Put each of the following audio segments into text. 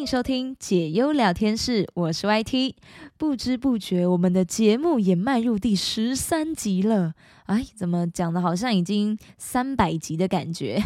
欢迎收听解忧聊天室，我是 YT。不知不觉，我们的节目也迈入第十三集了。哎，怎么讲的，好像已经三百集的感觉？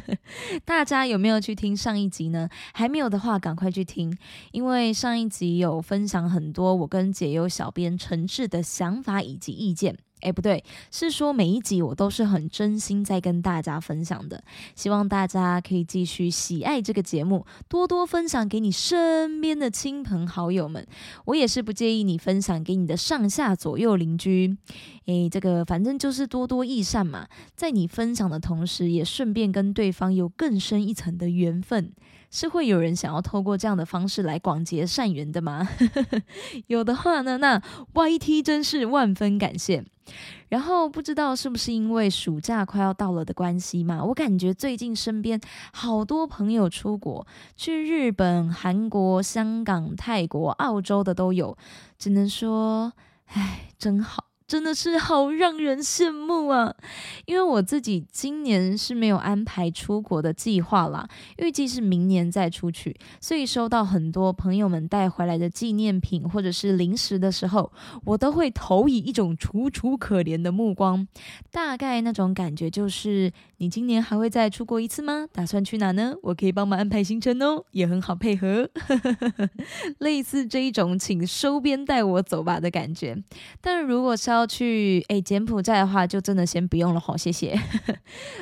大家有没有去听上一集呢？还没有的话，赶快去听，因为上一集有分享很多我跟解忧小编诚挚的想法以及意见。哎，不对，是说每一集我都是很真心在跟大家分享的，希望大家可以继续喜爱这个节目，多多分享给你身边的亲朋好友们。我也是不介意你分享给你的上下左右邻居。诶，这个反正就是多多益善嘛，在你分享的同时，也顺便跟对方有更深一层的缘分。是会有人想要透过这样的方式来广结善缘的吗？有的话呢，那 YT 真是万分感谢。然后不知道是不是因为暑假快要到了的关系嘛，我感觉最近身边好多朋友出国，去日本、韩国、香港、泰国、澳洲的都有，只能说，唉，真好。真的是好让人羡慕啊！因为我自己今年是没有安排出国的计划啦，预计是明年再出去，所以收到很多朋友们带回来的纪念品或者是零食的时候，我都会投以一种楚楚可怜的目光。大概那种感觉就是：你今年还会再出国一次吗？打算去哪呢？我可以帮忙安排行程哦，也很好配合。类似这一种，请收编带我走吧的感觉。但如果是要要去诶柬埔寨的话，就真的先不用了好，谢谢。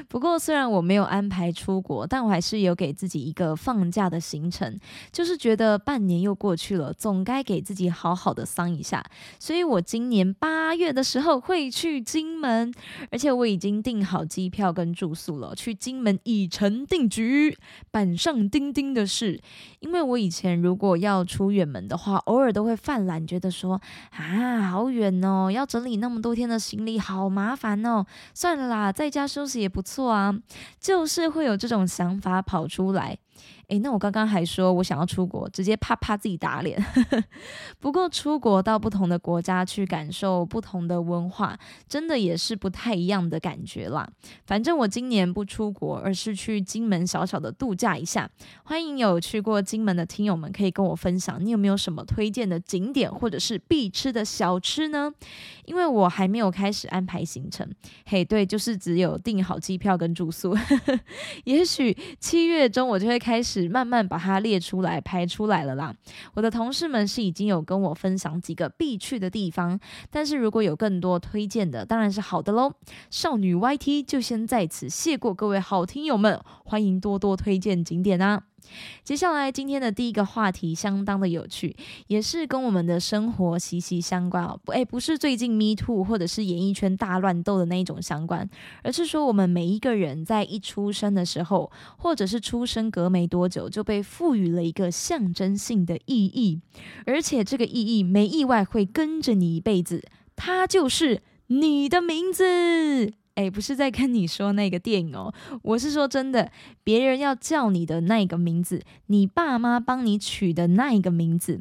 不过虽然我没有安排出国，但我还是有给自己一个放假的行程，就是觉得半年又过去了，总该给自己好好的桑一下。所以我今年八月的时候会去金门，而且我已经订好机票跟住宿了，去金门已成定局，板上钉钉的事。因为我以前如果要出远门的话，偶尔都会犯懒，觉得说啊好远哦，要整理。你那么多天的行李好麻烦哦，算了啦，在家休息也不错啊，就是会有这种想法跑出来。诶，那我刚刚还说我想要出国，直接啪啪自己打脸。不过出国到不同的国家去感受不同的文化，真的也是不太一样的感觉啦。反正我今年不出国，而是去金门小小的度假一下。欢迎有去过金门的听友们可以跟我分享，你有没有什么推荐的景点或者是必吃的小吃呢？因为我还没有开始安排行程。嘿，对，就是只有订好机票跟住宿。也许七月中我就会开始。慢慢把它列出来排出来了啦。我的同事们是已经有跟我分享几个必去的地方，但是如果有更多推荐的，当然是好的喽。少女 YT 就先在此谢过各位好听友们，欢迎多多推荐景点啊。接下来今天的第一个话题相当的有趣，也是跟我们的生活息息相关哦。不，哎，不是最近 Me Too 或者是演艺圈大乱斗的那一种相关，而是说我们每一个人在一出生的时候，或者是出生隔没多久，就被赋予了一个象征性的意义，而且这个意义没意外会跟着你一辈子，它就是你的名字。哎，不是在跟你说那个电影哦，我是说真的，别人要叫你的那个名字，你爸妈帮你取的那一个名字。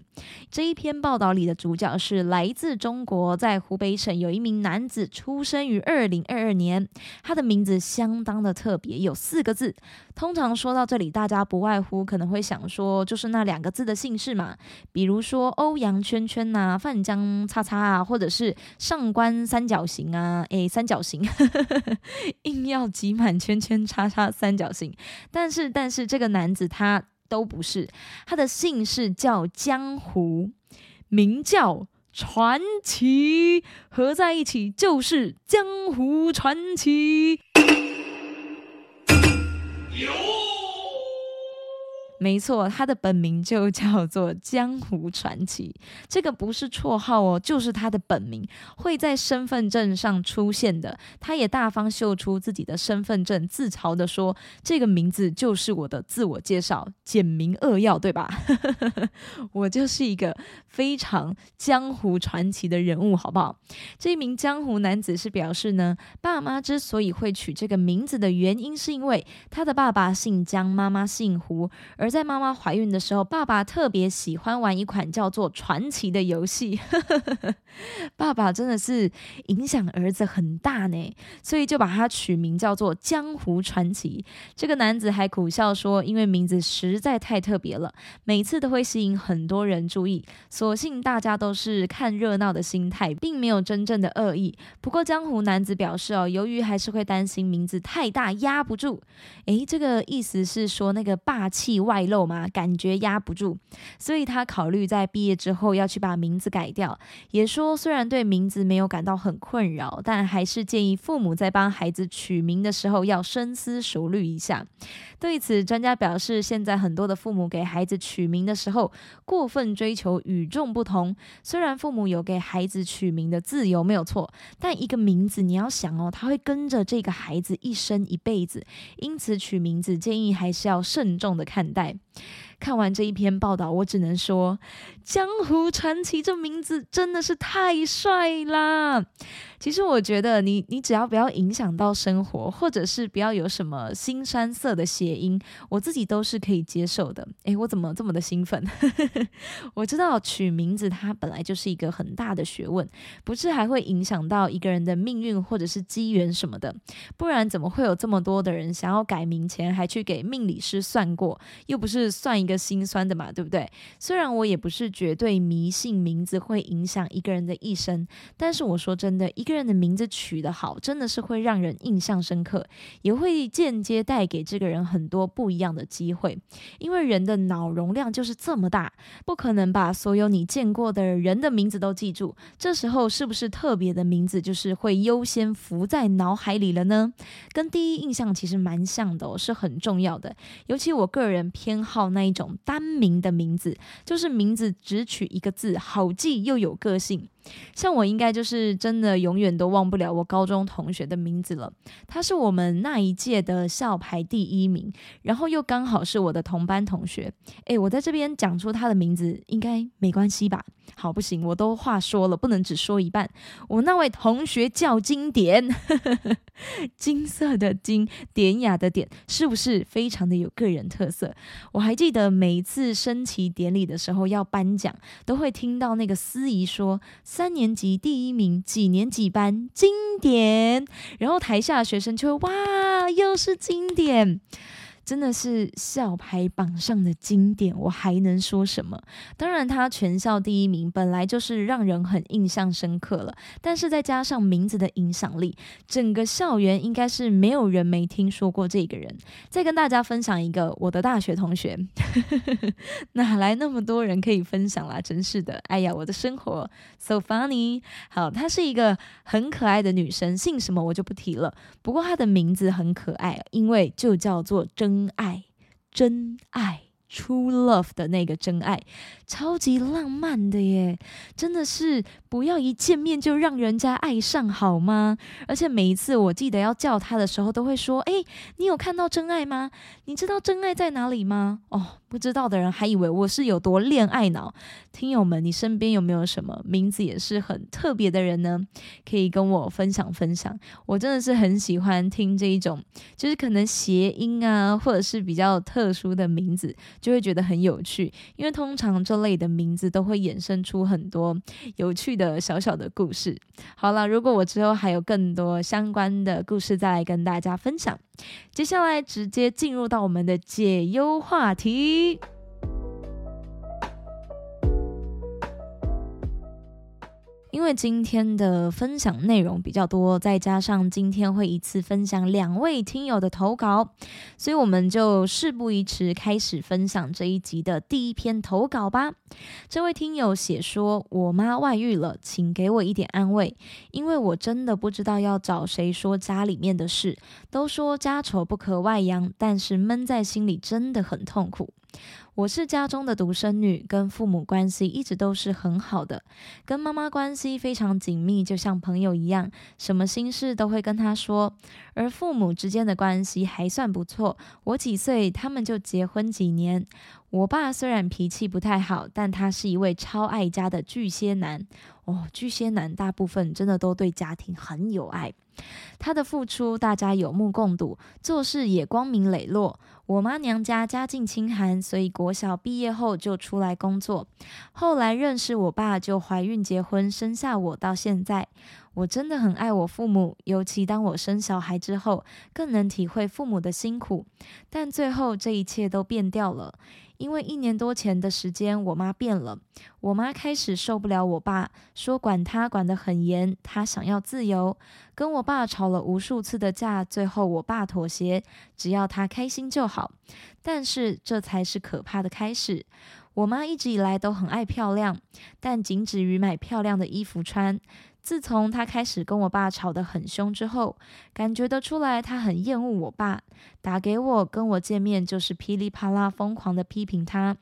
这一篇报道里的主角是来自中国，在湖北省有一名男子，出生于二零二二年，他的名字相当的特别，有四个字。通常说到这里，大家不外乎可能会想说，就是那两个字的姓氏嘛，比如说欧阳圈圈呐、范江叉叉啊，或者是上官三角形啊，诶，三角形。硬要挤满圈圈叉叉三角形，但是但是这个男子他都不是，他的姓氏叫江湖，名叫传奇，合在一起就是江湖传奇。没错，他的本名就叫做江湖传奇，这个不是绰号哦，就是他的本名，会在身份证上出现的。他也大方秀出自己的身份证，自嘲的说：“这个名字就是我的自我介绍，简明扼要，对吧？” 我就是一个非常江湖传奇的人物，好不好？这名江湖男子是表示呢，爸妈之所以会取这个名字的原因，是因为他的爸爸姓江，妈妈姓胡，而而在妈妈怀孕的时候，爸爸特别喜欢玩一款叫做《传奇》的游戏。爸爸真的是影响儿子很大呢，所以就把他取名叫做《江湖传奇》。这个男子还苦笑说，因为名字实在太特别了，每次都会吸引很多人注意。所幸大家都是看热闹的心态，并没有真正的恶意。不过江湖男子表示哦，由于还是会担心名字太大压不住。诶，这个意思是说那个霸气外露嘛，感觉压不住，所以他考虑在毕业之后要去把名字改掉。也说虽然对名字没有感到很困扰，但还是建议父母在帮孩子取名的时候要深思熟虑一下。对此，专家表示，现在很多的父母给孩子取名的时候过分追求与众不同。虽然父母有给孩子取名的自由没有错，但一个名字你要想哦，他会跟着这个孩子一生一辈子，因此取名字建议还是要慎重的看待。看完这一篇报道，我只能说，江湖传奇这名字真的是太帅啦！其实我觉得，你你只要不要影响到生活，或者是不要有什么新山色的谐音，我自己都是可以接受的。诶，我怎么这么的兴奋？我知道取名字它本来就是一个很大的学问，不是还会影响到一个人的命运或者是机缘什么的，不然怎么会有这么多的人想要改名前还去给命理师算过，又不是算一。一个心酸的嘛，对不对？虽然我也不是绝对迷信名字会影响一个人的一生，但是我说真的，一一个人的名字取得好，真的是会让人印象深刻，也会间接带给这个人很多不一样的机会。因为人的脑容量就是这么大，不可能把所有你见过的人的名字都记住。这时候是不是特别的名字就是会优先浮在脑海里了呢？跟第一印象其实蛮像的，是很重要的。尤其我个人偏好那一。种单名的名字，就是名字只取一个字，好记又有个性。像我应该就是真的永远都忘不了我高中同学的名字了。他是我们那一届的校排第一名，然后又刚好是我的同班同学。诶，我在这边讲出他的名字应该没关系吧？好，不行，我都话说了，不能只说一半。我那位同学叫金典，金色的金，典雅的典，是不是非常的有个人特色？我还记得每一次升旗典礼的时候要颁奖，都会听到那个司仪说。三年级第一名，几年几班？经典。然后台下的学生就会哇，又是经典。真的是校牌榜上的经典，我还能说什么？当然，他全校第一名本来就是让人很印象深刻了，但是再加上名字的影响力，整个校园应该是没有人没听说过这个人。再跟大家分享一个我的大学同学，哪来那么多人可以分享啦？真是的，哎呀，我的生活 so funny。好，她是一个很可爱的女生，姓什么我就不提了。不过她的名字很可爱，因为就叫做真。真爱，真爱。，true love 的那个真爱，超级浪漫的耶！真的是不要一见面就让人家爱上好吗？而且每一次我记得要叫他的时候，都会说：“哎，你有看到真爱吗？你知道真爱在哪里吗？”哦。不知道的人还以为我是有多恋爱脑。听友们，你身边有没有什么名字也是很特别的人呢？可以跟我分享分享。我真的是很喜欢听这一种，就是可能谐音啊，或者是比较特殊的名字，就会觉得很有趣。因为通常这类的名字都会衍生出很多有趣的小小的故事。好了，如果我之后还有更多相关的故事，再来跟大家分享。接下来直接进入到我们的解忧话题。因为今天的分享内容比较多，再加上今天会一次分享两位听友的投稿，所以我们就事不宜迟，开始分享这一集的第一篇投稿吧。这位听友写说：“我妈外遇了，请给我一点安慰，因为我真的不知道要找谁说家里面的事。都说家丑不可外扬，但是闷在心里真的很痛苦。”我是家中的独生女，跟父母关系一直都是很好的，跟妈妈关系非常紧密，就像朋友一样，什么心事都会跟她说。而父母之间的关系还算不错，我几岁他们就结婚几年。我爸虽然脾气不太好，但他是一位超爱家的巨蟹男。哦，巨蟹男大部分真的都对家庭很有爱。他的付出大家有目共睹，做事也光明磊落。我妈娘家家境清寒，所以国小毕业后就出来工作。后来认识我爸，就怀孕结婚，生下我。到现在，我真的很爱我父母，尤其当我生小孩之后，更能体会父母的辛苦。但最后这一切都变掉了。因为一年多前的时间，我妈变了。我妈开始受不了我爸，说管他管得很严，她想要自由，跟我爸吵了无数次的架，最后我爸妥协，只要她开心就好。但是这才是可怕的开始。我妈一直以来都很爱漂亮，但仅止于买漂亮的衣服穿。自从他开始跟我爸吵得很凶之后，感觉得出来他很厌恶我爸，打给我跟我见面就是噼里啪啦疯狂的批评他。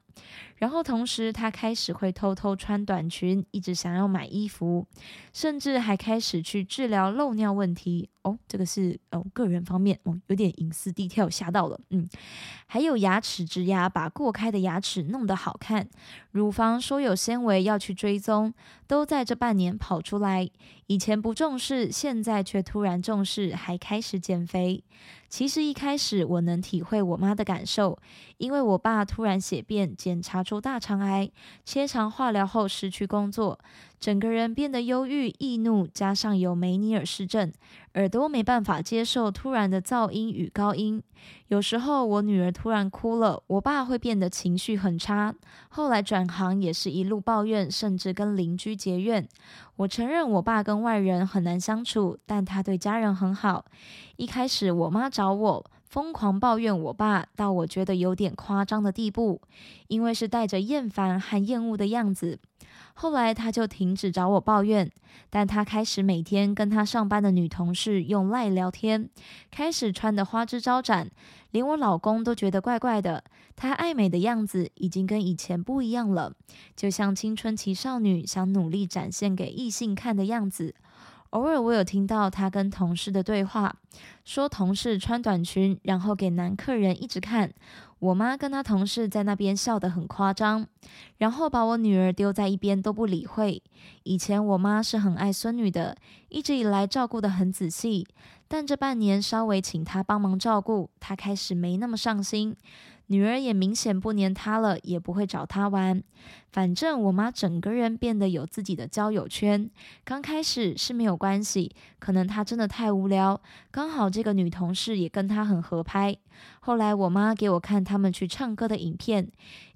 然后同时，他开始会偷偷穿短裙，一直想要买衣服，甚至还开始去治疗漏尿问题。哦，这个是哦个人方面哦，有点隐私低跳吓到了。嗯，还有牙齿植牙，把过开的牙齿弄得好看。乳房说有纤维要去追踪，都在这半年跑出来。以前不重视，现在却突然重视，还开始减肥。其实一开始我能体会我妈的感受，因为我爸突然血便，检查出大肠癌，切肠化疗后失去工作，整个人变得忧郁易怒，加上有梅尼尔氏症，耳朵没办法接受突然的噪音与高音。有时候我女儿突然哭了，我爸会变得情绪很差。后来转行也是一路抱怨，甚至跟邻居结怨。我承认我爸跟外人很难相处，但他对家人很好。一开始我妈找我，疯狂抱怨我爸，到我觉得有点夸张的地步，因为是带着厌烦和厌恶的样子。后来他就停止找我抱怨，但他开始每天跟他上班的女同事用赖聊天，开始穿的花枝招展，连我老公都觉得怪怪的。他爱美的样子已经跟以前不一样了，就像青春期少女想努力展现给异性看的样子。偶尔我有听到他跟同事的对话，说同事穿短裙，然后给男客人一直看。我妈跟她同事在那边笑得很夸张，然后把我女儿丢在一边都不理会。以前我妈是很爱孙女的，一直以来照顾得很仔细，但这半年稍微请她帮忙照顾，她开始没那么上心。女儿也明显不黏他了，也不会找他玩。反正我妈整个人变得有自己的交友圈。刚开始是没有关系，可能她真的太无聊，刚好这个女同事也跟她很合拍。后来我妈给我看他们去唱歌的影片，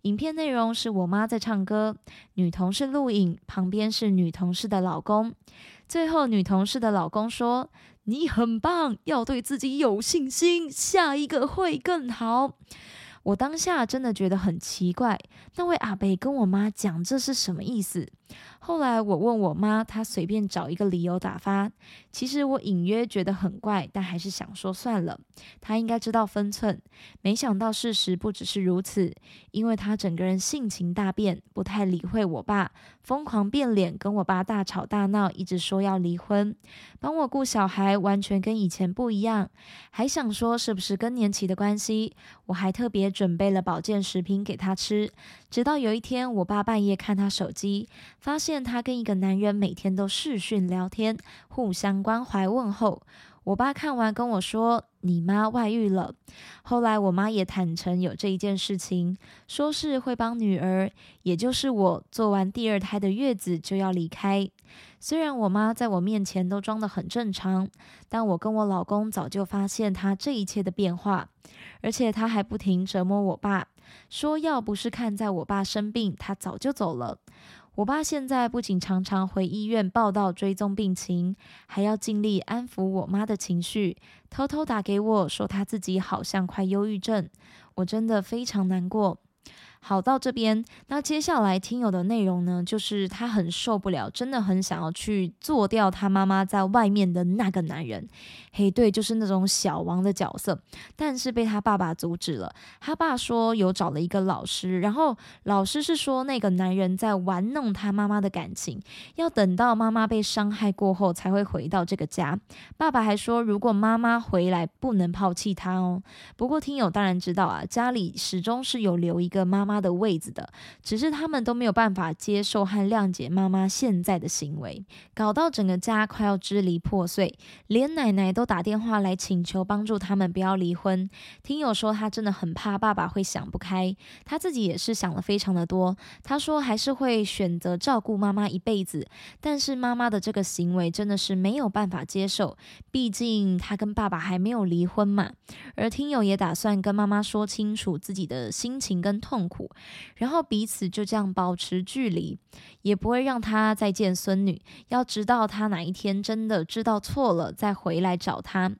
影片内容是我妈在唱歌，女同事录影，旁边是女同事的老公。最后女同事的老公说：“你很棒，要对自己有信心，下一个会更好。”我当下真的觉得很奇怪，那位阿伯跟我妈讲这是什么意思？后来我问我妈，她随便找一个理由打发。其实我隐约觉得很怪，但还是想说算了。她应该知道分寸。没想到事实不只是如此，因为她整个人性情大变，不太理会我爸，疯狂变脸，跟我爸大吵大闹，一直说要离婚，帮我顾小孩，完全跟以前不一样。还想说是不是更年期的关系？我还特别准备了保健食品给她吃。直到有一天，我爸半夜看他手机。发现他跟一个男人每天都视讯聊天，互相关怀问候。我爸看完跟我说：“你妈外遇了。”后来我妈也坦诚有这一件事情，说是会帮女儿，也就是我做完第二胎的月子就要离开。虽然我妈在我面前都装得很正常，但我跟我老公早就发现她这一切的变化，而且她还不停折磨我爸，说要不是看在我爸生病，他早就走了。我爸现在不仅常常回医院报道追踪病情，还要尽力安抚我妈的情绪，偷偷打给我说他自己好像快忧郁症，我真的非常难过。好，到这边，那接下来听友的内容呢，就是他很受不了，真的很想要去做掉他妈妈在外面的那个男人。嘿，对，就是那种小王的角色，但是被他爸爸阻止了。他爸说有找了一个老师，然后老师是说那个男人在玩弄他妈妈的感情，要等到妈妈被伤害过后才会回到这个家。爸爸还说，如果妈妈回来，不能抛弃他哦。不过听友当然知道啊，家里始终是有留一个妈。妈的位子的，只是他们都没有办法接受和谅解妈妈现在的行为，搞到整个家快要支离破碎，连奶奶都打电话来请求帮助他们不要离婚。听友说他真的很怕爸爸会想不开，他自己也是想了非常的多。他说还是会选择照顾妈妈一辈子，但是妈妈的这个行为真的是没有办法接受，毕竟他跟爸爸还没有离婚嘛。而听友也打算跟妈妈说清楚自己的心情跟痛苦，然后彼此就这样保持距离，也不会让他再见孙女。要知道他哪一天真的知道错了，再回来找他。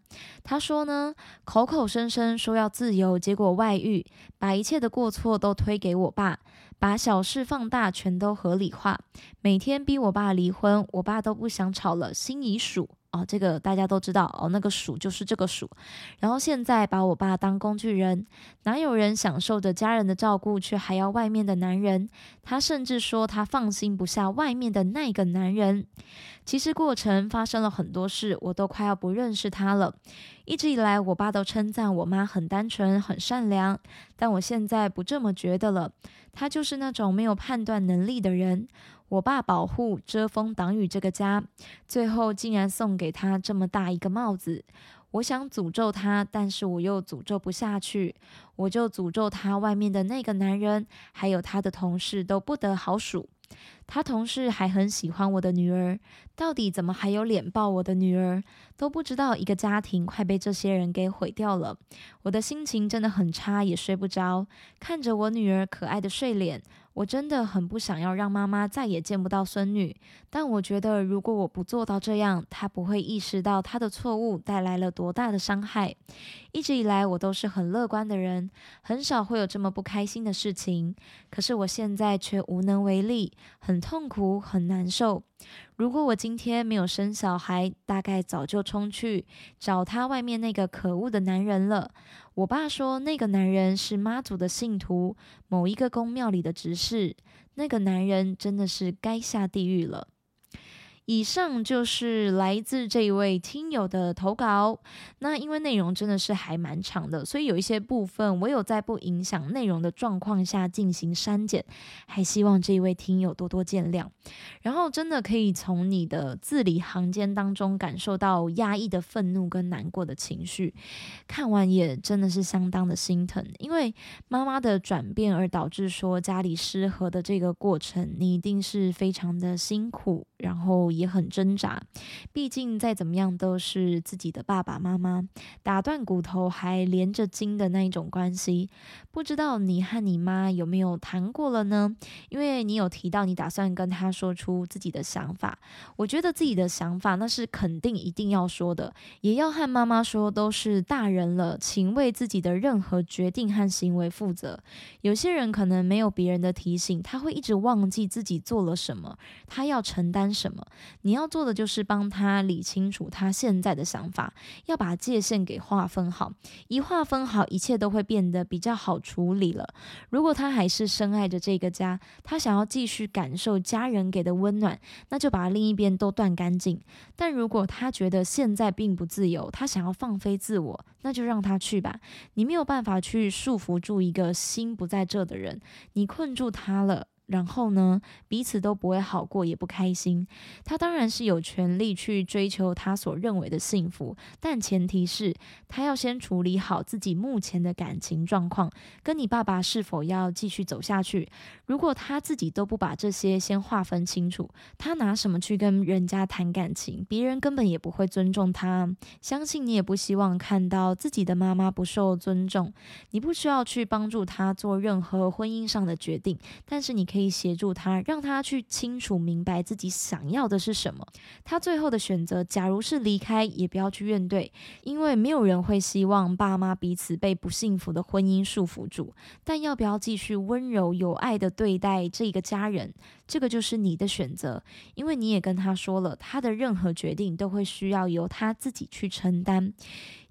他说呢，口口声声说要自由，结果外遇，把一切的过错都推给我爸，把小事放大，全都合理化，每天逼我爸离婚，我爸都不想吵了，心已数。哦，这个大家都知道哦，那个鼠就是这个鼠。然后现在把我爸当工具人，哪有人享受着家人的照顾，却还要外面的男人？他甚至说他放心不下外面的那个男人。其实过程发生了很多事，我都快要不认识他了。一直以来，我爸都称赞我妈很单纯、很善良，但我现在不这么觉得了。他就是那种没有判断能力的人。我爸保护、遮风挡雨这个家，最后竟然送给他这么大一个帽子。我想诅咒他，但是我又诅咒不下去，我就诅咒他外面的那个男人，还有他的同事都不得好数。他同事还很喜欢我的女儿，到底怎么还有脸抱我的女儿？都不知道一个家庭快被这些人给毁掉了。我的心情真的很差，也睡不着，看着我女儿可爱的睡脸。我真的很不想要让妈妈再也见不到孙女，但我觉得如果我不做到这样，她不会意识到她的错误带来了多大的伤害。一直以来，我都是很乐观的人，很少会有这么不开心的事情。可是我现在却无能为力，很痛苦，很难受。如果我今天没有生小孩，大概早就冲去找他外面那个可恶的男人了。我爸说，那个男人是妈祖的信徒，某一个宫庙里的执事。那个男人真的是该下地狱了。以上就是来自这一位听友的投稿。那因为内容真的是还蛮长的，所以有一些部分我有在不影响内容的状况下进行删减，还希望这一位听友多多见谅。然后真的可以从你的字里行间当中感受到压抑的愤怒跟难过的情绪，看完也真的是相当的心疼。因为妈妈的转变而导致说家里失和的这个过程，你一定是非常的辛苦，然后。也很挣扎，毕竟再怎么样都是自己的爸爸妈妈，打断骨头还连着筋的那一种关系。不知道你和你妈有没有谈过了呢？因为你有提到你打算跟他说出自己的想法，我觉得自己的想法那是肯定一定要说的，也要和妈妈说，都是大人了，请为自己的任何决定和行为负责。有些人可能没有别人的提醒，他会一直忘记自己做了什么，他要承担什么。你要做的就是帮他理清楚他现在的想法，要把界限给划分好。一划分好，一切都会变得比较好处理了。如果他还是深爱着这个家，他想要继续感受家人给的温暖，那就把另一边都断干净。但如果他觉得现在并不自由，他想要放飞自我，那就让他去吧。你没有办法去束缚住一个心不在这的人，你困住他了。然后呢，彼此都不会好过，也不开心。他当然是有权利去追求他所认为的幸福，但前提是他要先处理好自己目前的感情状况，跟你爸爸是否要继续走下去。如果他自己都不把这些先划分清楚，他拿什么去跟人家谈感情？别人根本也不会尊重他。相信你也不希望看到自己的妈妈不受尊重。你不需要去帮助他做任何婚姻上的决定，但是你可以。可以协助他，让他去清楚明白自己想要的是什么。他最后的选择，假如是离开，也不要去怨怼，因为没有人会希望爸妈彼此被不幸福的婚姻束缚住。但要不要继续温柔有爱的对待这个家人？这个就是你的选择，因为你也跟他说了，他的任何决定都会需要由他自己去承担。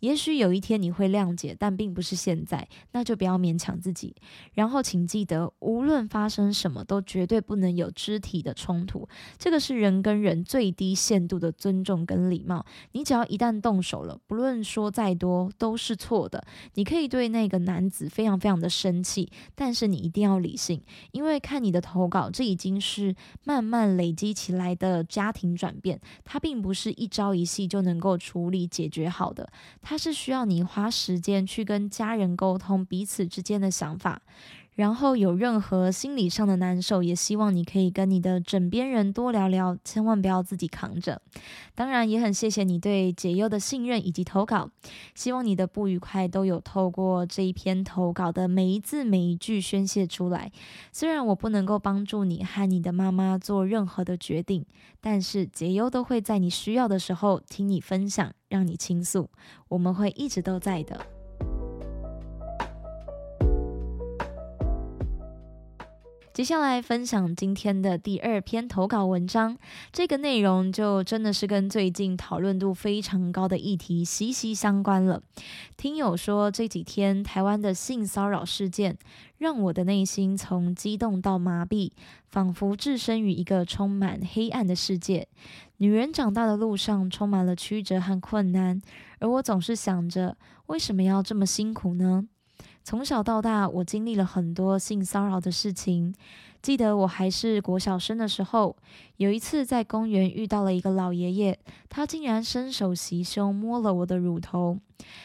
也许有一天你会谅解，但并不是现在，那就不要勉强自己。然后请记得，无论发生什么，都绝对不能有肢体的冲突，这个是人跟人最低限度的尊重跟礼貌。你只要一旦动手了，不论说再多都是错的。你可以对那个男子非常非常的生气，但是你一定要理性，因为看你的投稿，这已经是慢慢累积起来的家庭转变，它并不是一朝一夕就能够处理解决好的。它是需要你花时间去跟家人沟通彼此之间的想法。然后有任何心理上的难受，也希望你可以跟你的枕边人多聊聊，千万不要自己扛着。当然，也很谢谢你对解忧的信任以及投稿，希望你的不愉快都有透过这一篇投稿的每一字每一句宣泄出来。虽然我不能够帮助你和你的妈妈做任何的决定，但是解忧都会在你需要的时候听你分享，让你倾诉，我们会一直都在的。接下来分享今天的第二篇投稿文章，这个内容就真的是跟最近讨论度非常高的议题息息相关了。听友说这几天台湾的性骚扰事件，让我的内心从激动到麻痹，仿佛置身于一个充满黑暗的世界。女人长大的路上充满了曲折和困难，而我总是想着，为什么要这么辛苦呢？从小到大，我经历了很多性骚扰的事情。记得我还是国小生的时候，有一次在公园遇到了一个老爷爷，他竟然伸手袭胸摸了我的乳头。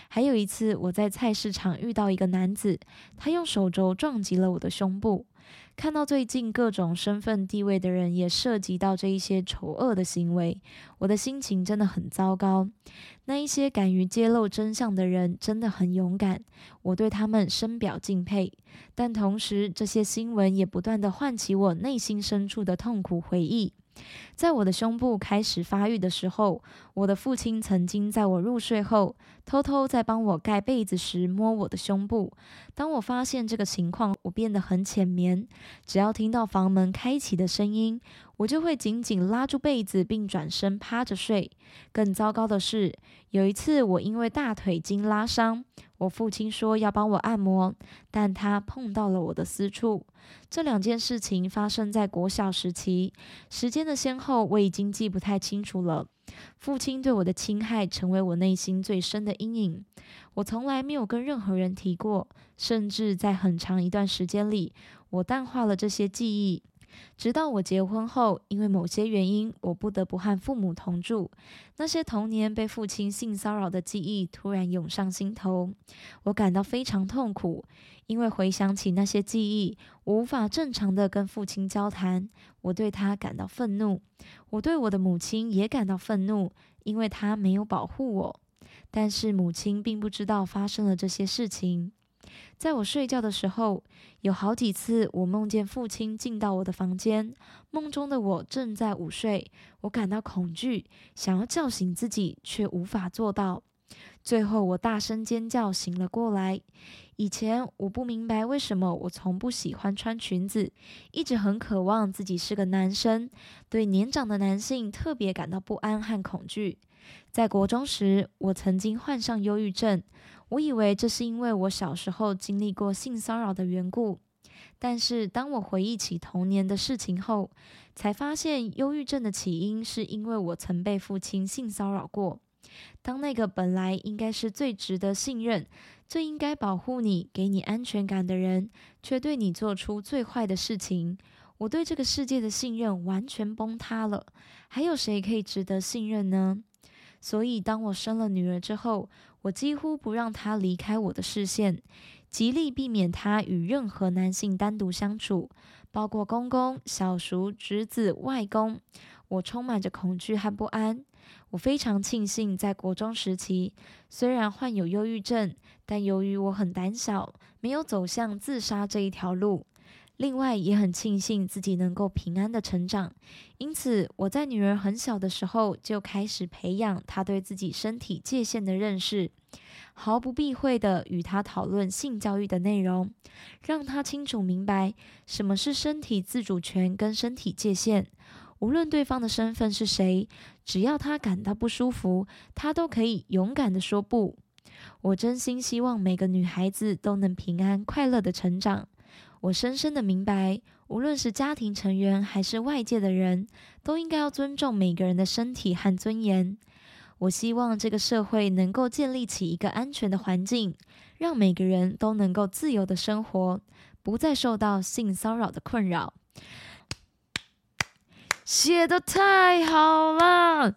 还有一次，我在菜市场遇到一个男子，他用手肘撞击了我的胸部。看到最近各种身份地位的人也涉及到这一些丑恶的行为，我的心情真的很糟糕。那一些敢于揭露真相的人真的很勇敢，我对他们深表敬佩。但同时，这些新闻也不断的唤起我内心深处的痛苦回忆。在我的胸部开始发育的时候，我的父亲曾经在我入睡后，偷偷在帮我盖被子时摸我的胸部。当我发现这个情况，我变得很浅眠，只要听到房门开启的声音，我就会紧紧拉住被子并转身趴着睡。更糟糕的是，有一次我因为大腿筋拉伤。我父亲说要帮我按摩，但他碰到了我的私处。这两件事情发生在国小时期，时间的先后我已经记不太清楚了。父亲对我的侵害成为我内心最深的阴影，我从来没有跟任何人提过，甚至在很长一段时间里，我淡化了这些记忆。直到我结婚后，因为某些原因，我不得不和父母同住。那些童年被父亲性骚扰的记忆突然涌上心头，我感到非常痛苦。因为回想起那些记忆，我无法正常的跟父亲交谈。我对他感到愤怒，我对我的母亲也感到愤怒，因为他没有保护我。但是母亲并不知道发生了这些事情。在我睡觉的时候，有好几次我梦见父亲进到我的房间，梦中的我正在午睡，我感到恐惧，想要叫醒自己，却无法做到。最后我大声尖叫，醒了过来。以前我不明白为什么我从不喜欢穿裙子，一直很渴望自己是个男生，对年长的男性特别感到不安和恐惧。在国中时，我曾经患上忧郁症。我以为这是因为我小时候经历过性骚扰的缘故，但是当我回忆起童年的事情后，才发现忧郁症的起因是因为我曾被父亲性骚扰过。当那个本来应该是最值得信任、最应该保护你、给你安全感的人，却对你做出最坏的事情，我对这个世界的信任完全崩塌了。还有谁可以值得信任呢？所以，当我生了女儿之后，我几乎不让她离开我的视线，极力避免她与任何男性单独相处，包括公公、小叔、侄子、外公。我充满着恐惧和不安。我非常庆幸，在国中时期，虽然患有忧郁症，但由于我很胆小，没有走向自杀这一条路。另外，也很庆幸自己能够平安的成长。因此，我在女儿很小的时候就开始培养她对自己身体界限的认识，毫不避讳的与她讨论性教育的内容，让她清楚明白什么是身体自主权跟身体界限。无论对方的身份是谁，只要他感到不舒服，他都可以勇敢的说不。我真心希望每个女孩子都能平安快乐的成长。我深深的明白，无论是家庭成员还是外界的人，都应该要尊重每个人的身体和尊严。我希望这个社会能够建立起一个安全的环境，让每个人都能够自由的生活，不再受到性骚扰的困扰。写的太好了，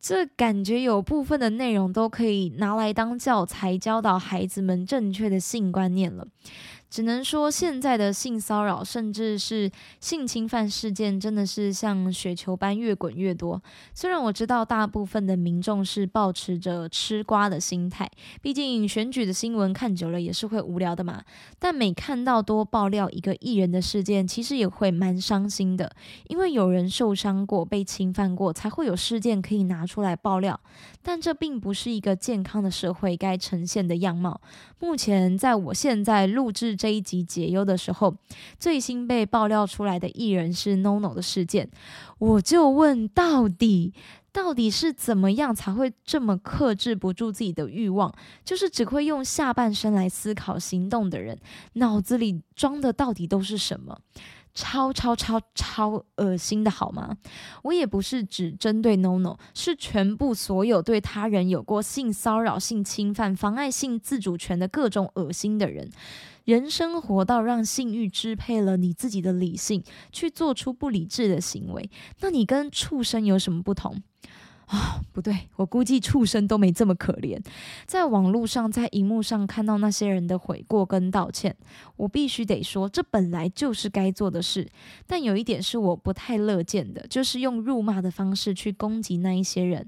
这感觉有部分的内容都可以拿来当教材，教导孩子们正确的性观念了。只能说，现在的性骚扰，甚至是性侵犯事件，真的是像雪球般越滚越多。虽然我知道大部分的民众是保持着吃瓜的心态，毕竟选举的新闻看久了也是会无聊的嘛。但每看到多爆料一个艺人的事件，其实也会蛮伤心的，因为有人受伤过、被侵犯过，才会有事件可以拿出来爆料。但这并不是一个健康的社会该呈现的样貌。目前，在我现在录制。这一集解忧的时候，最新被爆料出来的艺人是 NONO 的事件，我就问到底，到底是怎么样才会这么克制不住自己的欲望？就是只会用下半身来思考行动的人，脑子里装的到底都是什么？超超超超恶心的好吗？我也不是只针对 NONO，是全部所有对他人有过性骚扰、性侵犯、妨碍性自主权的各种恶心的人。人生活到让性欲支配了你自己的理性，去做出不理智的行为，那你跟畜生有什么不同？啊，不对，我估计畜生都没这么可怜。在网络上，在荧幕上看到那些人的悔过跟道歉，我必须得说，这本来就是该做的事。但有一点是我不太乐见的，就是用辱骂的方式去攻击那一些人。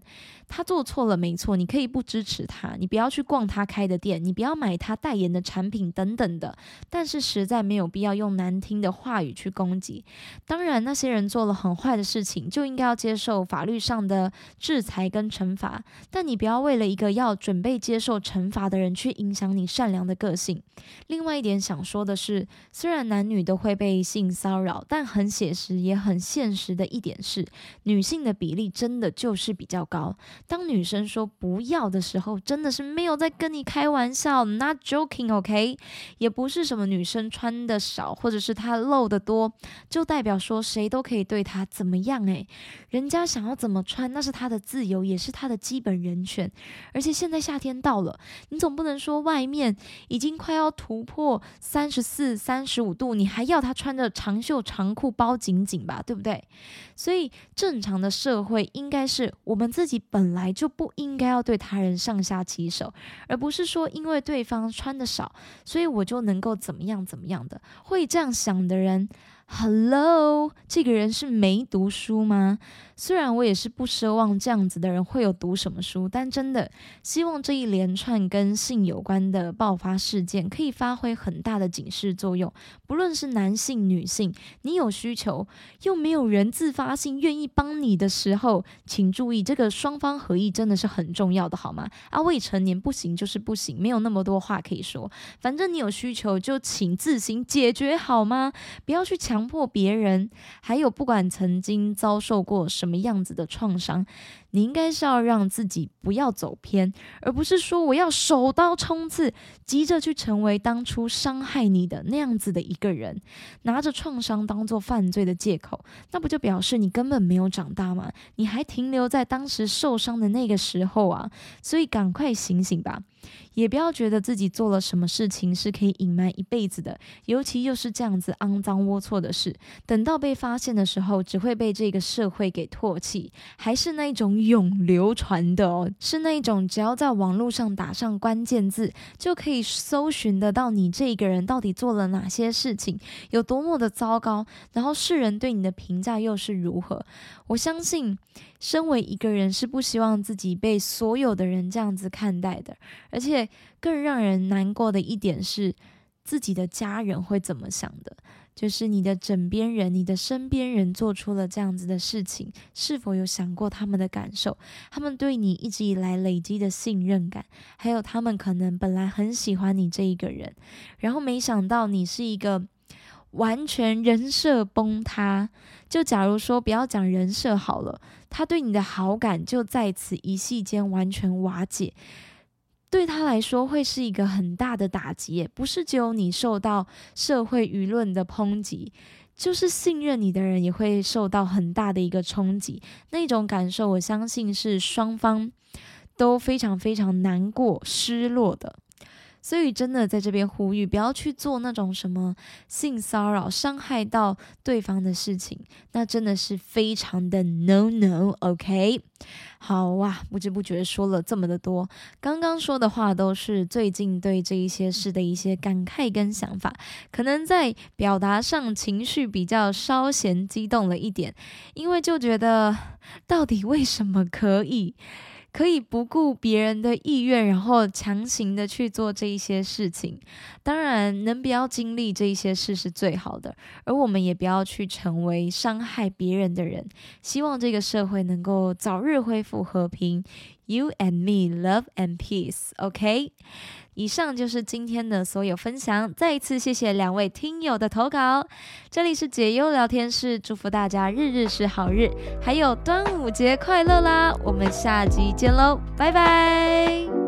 他做错了，没错，你可以不支持他，你不要去逛他开的店，你不要买他代言的产品等等的。但是实在没有必要用难听的话语去攻击。当然，那些人做了很坏的事情，就应该要接受法律上的。制裁跟惩罚，但你不要为了一个要准备接受惩罚的人去影响你善良的个性。另外一点想说的是，虽然男女都会被性骚扰，但很写实也很现实的一点是，女性的比例真的就是比较高。当女生说不要的时候，真的是没有在跟你开玩笑，not joking，OK？也不是什么女生穿的少，或者是她露的多，就代表说谁都可以对她怎么样？诶，人家想要怎么穿，那是她的。自由也是他的基本人权，而且现在夏天到了，你总不能说外面已经快要突破三十四、三十五度，你还要他穿着长袖长裤包紧紧吧，对不对？所以正常的社会应该是我们自己本来就不应该要对他人上下其手，而不是说因为对方穿的少，所以我就能够怎么样怎么样的。会这样想的人。Hello，这个人是没读书吗？虽然我也是不奢望这样子的人会有读什么书，但真的希望这一连串跟性有关的爆发事件可以发挥很大的警示作用。不论是男性、女性，你有需求又没有人自发性愿意帮你的时候，请注意这个双方合意真的是很重要的，好吗？啊，未成年不行就是不行，没有那么多话可以说。反正你有需求就请自行解决好吗？不要去。强迫别人，还有不管曾经遭受过什什么样子的创伤。你应该是要让自己不要走偏，而不是说我要手刀冲刺，急着去成为当初伤害你的那样子的一个人，拿着创伤当做犯罪的借口，那不就表示你根本没有长大吗？你还停留在当时受伤的那个时候啊！所以赶快醒醒吧，也不要觉得自己做了什么事情是可以隐瞒一辈子的，尤其又是这样子肮脏龌龊的事，等到被发现的时候，只会被这个社会给唾弃，还是那一种。永流传的哦，是那种只要在网络上打上关键字，就可以搜寻得到你这个人到底做了哪些事情，有多么的糟糕，然后世人对你的评价又是如何。我相信，身为一个人是不希望自己被所有的人这样子看待的，而且更让人难过的一点是，自己的家人会怎么想的。就是你的枕边人、你的身边人做出了这样子的事情，是否有想过他们的感受？他们对你一直以来累积的信任感，还有他们可能本来很喜欢你这一个人，然后没想到你是一个完全人设崩塌。就假如说不要讲人设好了，他对你的好感就在此一夕间完全瓦解。对他来说会是一个很大的打击，不是只有你受到社会舆论的抨击，就是信任你的人也会受到很大的一个冲击。那种感受，我相信是双方都非常非常难过、失落的。所以，真的在这边呼吁，不要去做那种什么性骚扰、伤害到对方的事情，那真的是非常的 no no，OK？好哇，不知不觉说了这么的多，刚刚说的话都是最近对这一些事的一些感慨跟想法，可能在表达上情绪比较稍显激动了一点，因为就觉得到底为什么可以？可以不顾别人的意愿，然后强行的去做这一些事情。当然，能不要经历这一些事是最好的，而我们也不要去成为伤害别人的人。希望这个社会能够早日恢复和平。You and me, love and peace. OK。以上就是今天的所有分享，再一次谢谢两位听友的投稿。这里是解忧聊天室，祝福大家日日是好日，还有端午节快乐啦！我们下集见喽，拜拜。